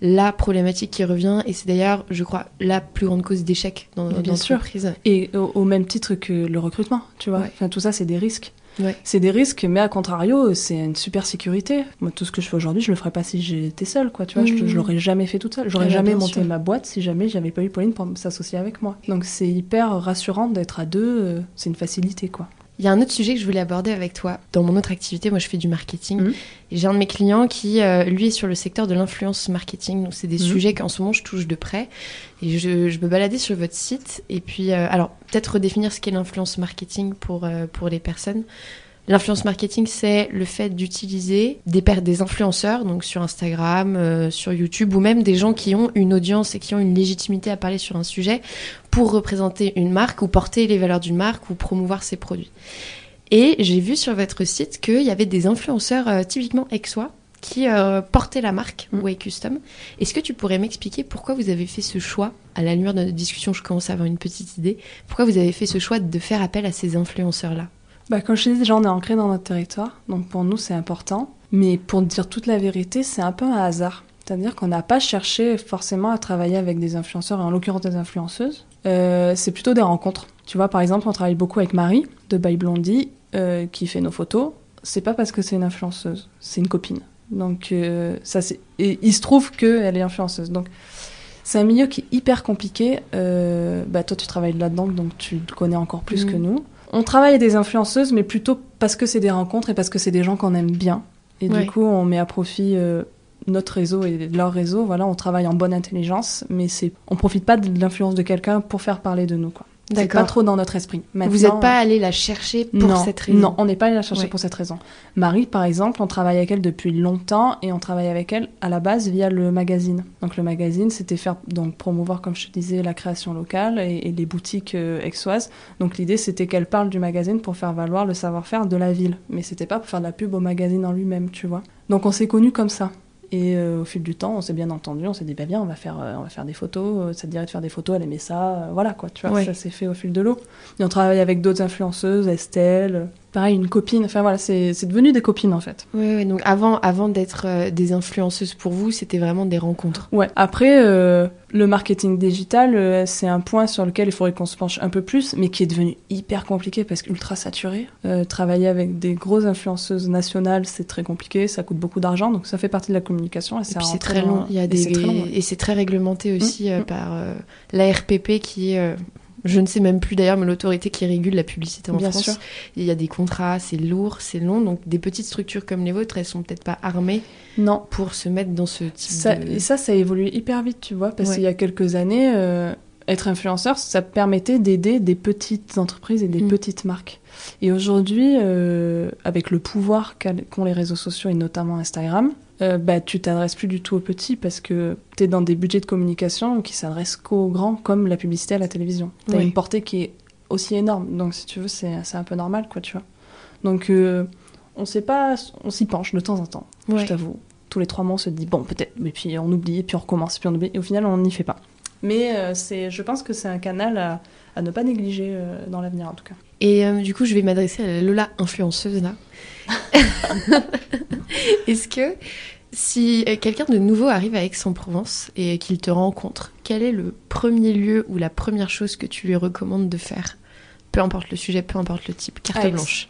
la problématique qui revient. Et c'est d'ailleurs, je crois, la plus grande cause d'échec dans sûr. l'entreprise. Et au, au même titre que le recrutement, tu vois. Ouais. Enfin, tout ça, c'est des risques. Ouais. C'est des risques, mais à contrario, c'est une super sécurité. Moi, tout ce que je fais aujourd'hui, je le ferais pas si j'étais seule, quoi. Tu vois, je, je l'aurais jamais fait toute seule. J'aurais Ah jamais monté sûr. ma boîte si jamais j'avais pas eu Pauline pour s'associer avec moi. Donc, c'est hyper rassurant d'être à deux. euh, C'est une facilité, quoi. Il y a un autre sujet que je voulais aborder avec toi. Dans mon autre activité, moi je fais du marketing. Et j'ai un de mes clients qui, euh, lui, est sur le secteur de l'influence marketing. Donc c'est des Mhm. sujets qu'en ce moment je touche de près. Et je, je me baladais sur votre site. Et puis, euh, alors, peut-être redéfinir ce qu'est l'influence marketing pour, euh, pour les personnes. L'influence marketing, c'est le fait d'utiliser des, influenceurs, donc sur Instagram, euh, sur YouTube, ou même des gens qui ont une audience et qui ont une légitimité à parler sur un sujet pour représenter une marque ou porter les valeurs d'une marque ou promouvoir ses produits. Et j'ai vu sur votre site qu'il y avait des influenceurs euh, typiquement Exois qui euh, portaient la marque Mm. Way Custom. Est-ce que tu pourrais m'expliquer pourquoi vous avez fait ce choix À la lumière de notre discussion, je commence à avoir une petite idée. Pourquoi vous avez fait ce choix de faire appel à ces influenceurs-là? Bah, comme je te disais, déjà, on est ancré dans notre territoire, donc pour nous, c'est important. Mais pour dire toute la vérité, c'est un peu un hasard. C'est-à-dire qu'on n'a pas cherché forcément à travailler avec des influenceurs, et en l'occurrence des influenceuses. Euh, c'est plutôt des rencontres. Tu vois, par exemple, on travaille beaucoup avec Marie de By Blondie, euh, qui fait nos photos. C'est pas parce que c'est une influenceuse, c'est une copine. Donc, euh, ça, c'est. Et il se trouve qu'elle est influenceuse. Donc, c'est un milieu qui est hyper compliqué. Euh, bah, toi, tu travailles là-dedans, donc tu le connais encore plus que nous. On travaille avec des influenceuses, mais plutôt parce que c'est des rencontres et parce que c'est des gens qu'on aime bien. Et Ouais. du coup, on met à profit euh, notre réseau et leur réseau. Voilà, on travaille en bonne intelligence, mais c'est, on profite pas de l'influence de quelqu'un pour faire parler de nous, quoi. C'est pas trop dans notre esprit. Vous n'êtes pas allé la chercher pour non, cette raison Non, on n'est pas allé la chercher Ouais. pour cette raison. Marie, par exemple, on travaille avec elle depuis longtemps et on travaille avec elle à la base via le magazine. Donc le magazine, c'était faire donc promouvoir, comme je te disais, la création locale et, et les boutiques euh, aixoises. Donc l'idée, c'était qu'elle parle du magazine pour faire valoir le savoir-faire de la ville, mais c'était pas pour faire de la pub au magazine en lui-même, tu vois. Donc on s'est connus comme ça. Et euh, au fil du temps, on s'est bien entendu, on s'est dit, bah bien, on va faire, euh, on va faire des photos, euh, ça te dirait de faire des photos, elle aimait ça, euh, voilà quoi, tu vois, Ouais. ça s'est fait au fil de l'eau. Et on travaille avec d'autres influenceuses, Estelle, pareil, une copine, enfin voilà, c'est devenu des copines en fait. Oui, oui, donc avant, avant d'être euh, des influenceuses pour vous, c'était vraiment des rencontres. Ouais, après, euh, le marketing digital, euh, c'est un point sur lequel il faudrait qu'on se penche un peu plus, mais qui est devenu hyper compliqué parce qu'ultra saturé. Travailler avec des grosses influenceuses nationales, c'est très compliqué, ça coûte beaucoup d'argent, donc ça fait partie de la communication. Et, c'est très long. Il y a et c'est très ouais. réglementé aussi euh, mm. par l'ARPP qui est Je ne sais même plus d'ailleurs, mais l'autorité qui régule la publicité en Bien France, sûr. il y a des contrats, c'est lourd, c'est long, donc des petites structures comme les vôtres, elles sont peut-être pas armées Non. pour se mettre dans ce type Ça, de... Et ça, ça a évolué hyper vite, tu vois, parce Ouais. qu'il y a quelques années, euh, être influenceur, ça permettait d'aider des petites entreprises et des Mm. petites marques. Et aujourd'hui, euh, avec le pouvoir qu'ont les réseaux sociaux et notamment Instagram, euh, bah, tu t'adresses plus du tout aux petits parce que tu es dans des budgets de communication qui s'adressent qu'aux grands, comme la publicité à la télévision. Tu as Oui. une portée qui est aussi énorme. Donc, si tu veux, c'est c'est un peu normal, quoi, tu vois. Donc, euh, on sait pas, on s'y penche de temps en temps, Ouais. je t'avoue. Tous les trois mois, on se dit, bon, peut-être, mais puis on oublie, et puis on recommence, puis on oublie, et au final, on n'y fait pas. Mais euh, c'est, je pense que c'est un canal à, à ne pas négliger euh, dans l'avenir, en tout cas. Et euh, du coup, je vais m'adresser à la Lola influenceuse là. (laughs) (laughs) Est-ce que si euh, quelqu'un de nouveau arrive à Aix-en-Provence et qu'il te rencontre, quel est le premier lieu ou la première chose que tu lui recommandes de faire? Peu importe le sujet, peu importe le type, carte Aix. blanche.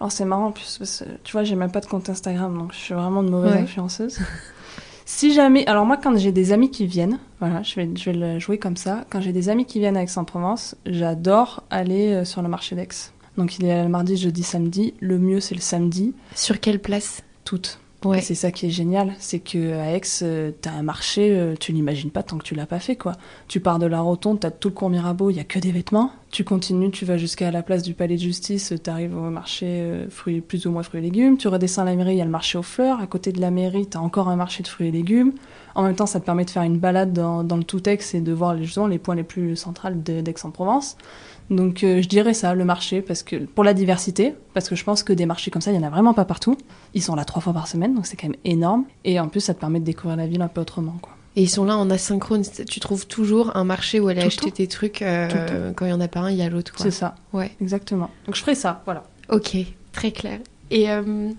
Alors c'est marrant, en plus, parce que, tu vois, j'ai même pas de compte Instagram, donc je suis vraiment de mauvaise Ouais. influenceuse. (laughs) si jamais, alors moi, quand j'ai des amis qui viennent, voilà, je vais, je vais le jouer comme ça. Quand j'ai des amis qui viennent à Aix-en-Provence, j'adore aller euh, sur le marché d'Aix. Donc il est le mardi, jeudi, samedi. Le mieux, c'est le samedi, Sur quelle place? Toutes. Ouais. C'est ça qui est génial, c'est que à Aix, euh, t'as un marché, euh, tu l'imagines pas tant que tu l'as pas fait, quoi. Tu pars de la rotonde, t'as tout le cours Mirabeau, il y a que des vêtements. Tu continues, tu vas jusqu'à la place du Palais de Justice, t'arrives au marché euh, fruits, plus ou moins fruits et légumes. Tu redescends la mairie, il y a le marché aux fleurs. À côté de la mairie, t'as encore un marché de fruits et légumes. En même temps, ça te permet de faire une balade dans, dans le tout Aix et de voir justement les points les plus centrales d'Aix-en-Provence. Donc euh, je dirais ça, le marché, parce que pour la diversité, parce que je pense que des marchés comme ça, il y en a vraiment pas partout. Ils sont là trois fois par semaine, donc c'est quand même énorme. Et en plus, ça te permet de découvrir la ville un peu autrement, quoi. Et ils sont là en asynchrone. Tu trouves toujours un marché où aller Tout acheter temps. tes trucs. euh, quand il y en a pas un, il y a l'autre. C'est ça, Ouais. exactement. Donc je ferai ça, voilà. Ok, très clair. Et euh,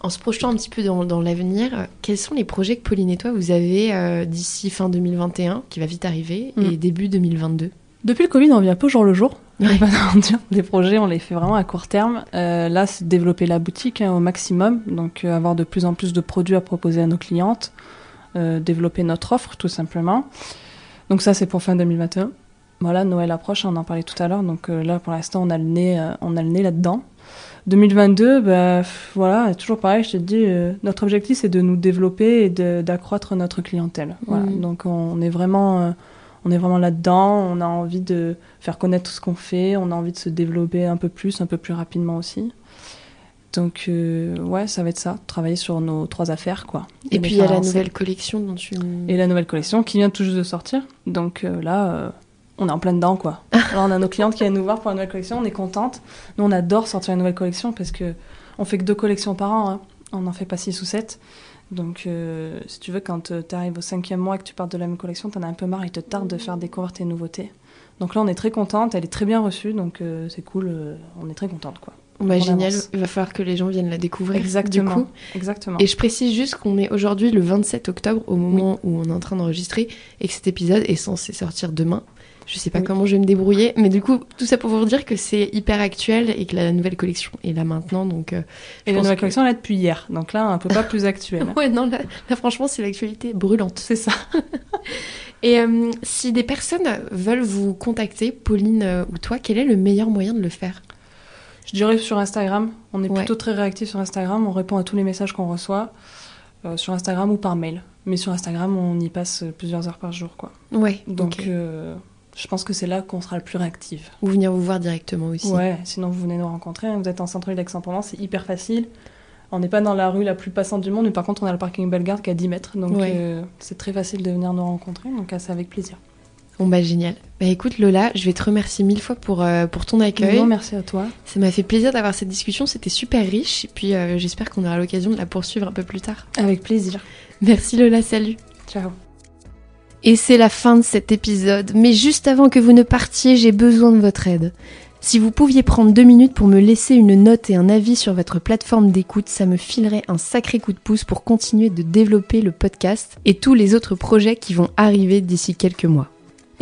en se projetant un petit peu dans, dans l'avenir, quels sont les projets que Pauline et toi vous avez euh, d'ici fin 2021, qui va vite arriver, Mm. et début 2022 Depuis le Covid, on un peu jour le jour. Ouais. (laughs) Des projets, on les fait vraiment à court terme. Euh, là, c'est développer la boutique hein, au maximum, donc euh, avoir de plus en plus de produits à proposer à nos clientes, développer notre offre tout simplement. Donc ça, c'est pour fin 2021. Voilà, Noël approche, on en parlait tout à l'heure, donc euh, là, pour l'instant, on a le nez, euh, on a le nez là-dedans. 2022, bah, voilà, toujours pareil, je te dis, euh, notre objectif, c'est de nous développer et d'accroître notre clientèle. Voilà. Mhm. Donc on est vraiment... euh, on est vraiment là-dedans, on a envie de faire connaître tout ce qu'on fait, on a envie de se développer un peu plus, un peu plus rapidement aussi. Donc, euh, ouais, ça va être ça, travailler sur nos trois affaires, quoi. Et, puis il y a la avancer. nouvelle collection dont tu... Et la nouvelle collection qui vient tout juste de sortir. Donc euh, là, euh, on est en plein dedans, quoi. (laughs) On a nos clientes qui viennent nous voir pour la nouvelle collection, on est contente. Nous, on adore sortir une nouvelle collection parce que on fait que deux collections par an, hein. on n'en fait pas six ou sept. Donc, si tu veux, quand tu arrives au cinquième mois et que tu partes de la même collection, t'en as un peu marre, il te tarde de faire découvrir tes nouveautés. Donc là, on est très contente, elle est très bien reçue, donc c'est cool, on est très contente, quoi. Bah, génial, avance. il va falloir que les gens viennent la découvrir. Exactement. Du coup. Exactement. Et je précise juste qu'on est aujourd'hui le 27 octobre au moment où on est en train d'enregistrer et que cet épisode est censé sortir demain. Je sais pas Oui. comment je vais me débrouiller, mais du coup, tout ça pour vous dire que c'est hyper actuel et que la nouvelle collection est là maintenant. Donc, euh, Et la nouvelle que- collection, est depuis hier, donc là, un peu pas plus actuelle. (laughs) Ouais, non, là, là, franchement, c'est l'actualité brûlante. C'est ça. (laughs) Et euh, si des personnes veulent vous contacter, Pauline euh, ou toi, quel est le meilleur moyen de le faire? Je dirais sur Instagram. On est Ouais. plutôt très réactif sur Instagram. On répond à tous les messages qu'on reçoit euh, sur Instagram ou par mail. Mais sur Instagram, on y passe plusieurs heures par jour, quoi. Ouais, Donc, euh, je pense que c'est là qu'on sera le plus réactif. Ou venir vous voir directement aussi. Ouais. Sinon, vous venez nous rencontrer. Vous êtes en centre-ville d'Aix-en-Provence, c'est hyper facile. On n'est pas dans la rue la plus passante du monde, mais par contre, on a le parking Bellegarde qui est à 10 mètres. Donc, Ouais. euh, c'est très facile de venir nous rencontrer. Donc, c'est avec plaisir. Bon bah génial. Bah écoute Lola, je vais te remercier mille fois pour, euh, pour ton accueil. Non, merci à toi. Ça m'a fait plaisir d'avoir cette discussion, c'était super riche. Et puis euh, j'espère qu'on aura l'occasion de la poursuivre un peu plus tard. Avec plaisir. Merci Lola, salut. Ciao. Et c'est la fin de cet épisode, mais juste avant que vous ne partiez, j'ai besoin de votre aide. Si vous pouviez prendre deux minutes pour me laisser une note et un avis sur votre plateforme d'écoute, ça me filerait un sacré coup de pouce pour continuer de développer le podcast et tous les autres projets qui vont arriver d'ici quelques mois.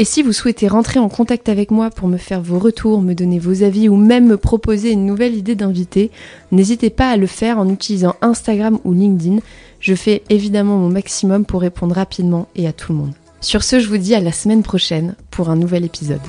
Et si vous souhaitez rentrer en contact avec moi pour me faire vos retours, me donner vos avis ou même me proposer une nouvelle idée d'invité, n'hésitez pas à le faire en utilisant Instagram ou LinkedIn. Je fais évidemment mon maximum pour répondre rapidement et à tout le monde. Sur ce, je vous dis à la semaine prochaine pour un nouvel épisode.